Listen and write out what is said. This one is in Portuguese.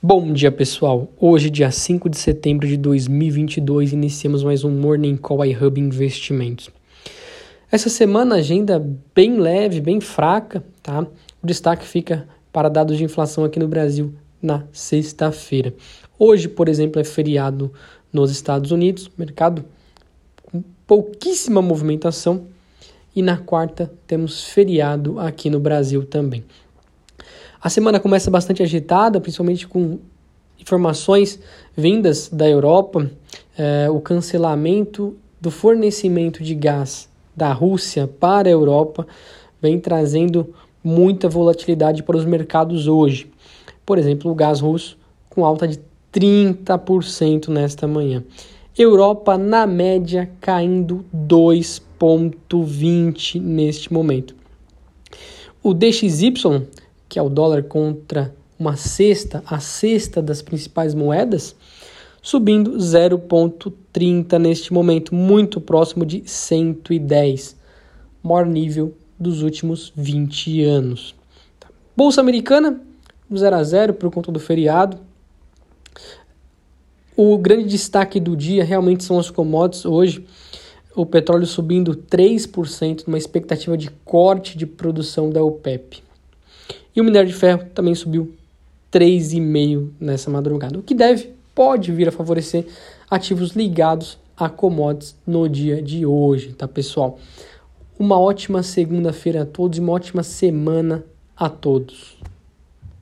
Bom dia, pessoal. Hoje, dia 5 de setembro de 2022, iniciamos mais um Morning Call iHub Investimentos. Essa semana, agenda bem leve, bem fraca, tá? O destaque fica para dados de inflação aqui no Brasil na sexta-feira. Hoje, por exemplo, é feriado nos Estados Unidos, mercado com pouquíssima movimentação, e na quarta temos feriado aqui no Brasil também. A semana começa bastante agitada, principalmente com informações vindas da Europa, eh, o cancelamento do fornecimento de gás da Rússia para a Europa vem trazendo muita volatilidade para os mercados hoje. Por exemplo, o gás russo com alta de 30% nesta manhã. Europa, na média, caindo 2,20 neste momento. O DXY que é o dólar contra uma cesta, a cesta das principais moedas, subindo 0,30 neste momento, muito próximo de 110, maior nível dos últimos 20 anos. Bolsa Americana, 0 a 0 por conta do feriado. O grande destaque do dia realmente são os commodities hoje. O petróleo subindo 3%, numa expectativa de corte de produção da OPEP. E o minério de ferro também subiu 3,5% nessa madrugada, o que deve, pode vir a favorecer ativos ligados a commodities no dia de hoje, tá pessoal? Uma ótima segunda-feira a todos e uma ótima semana a todos.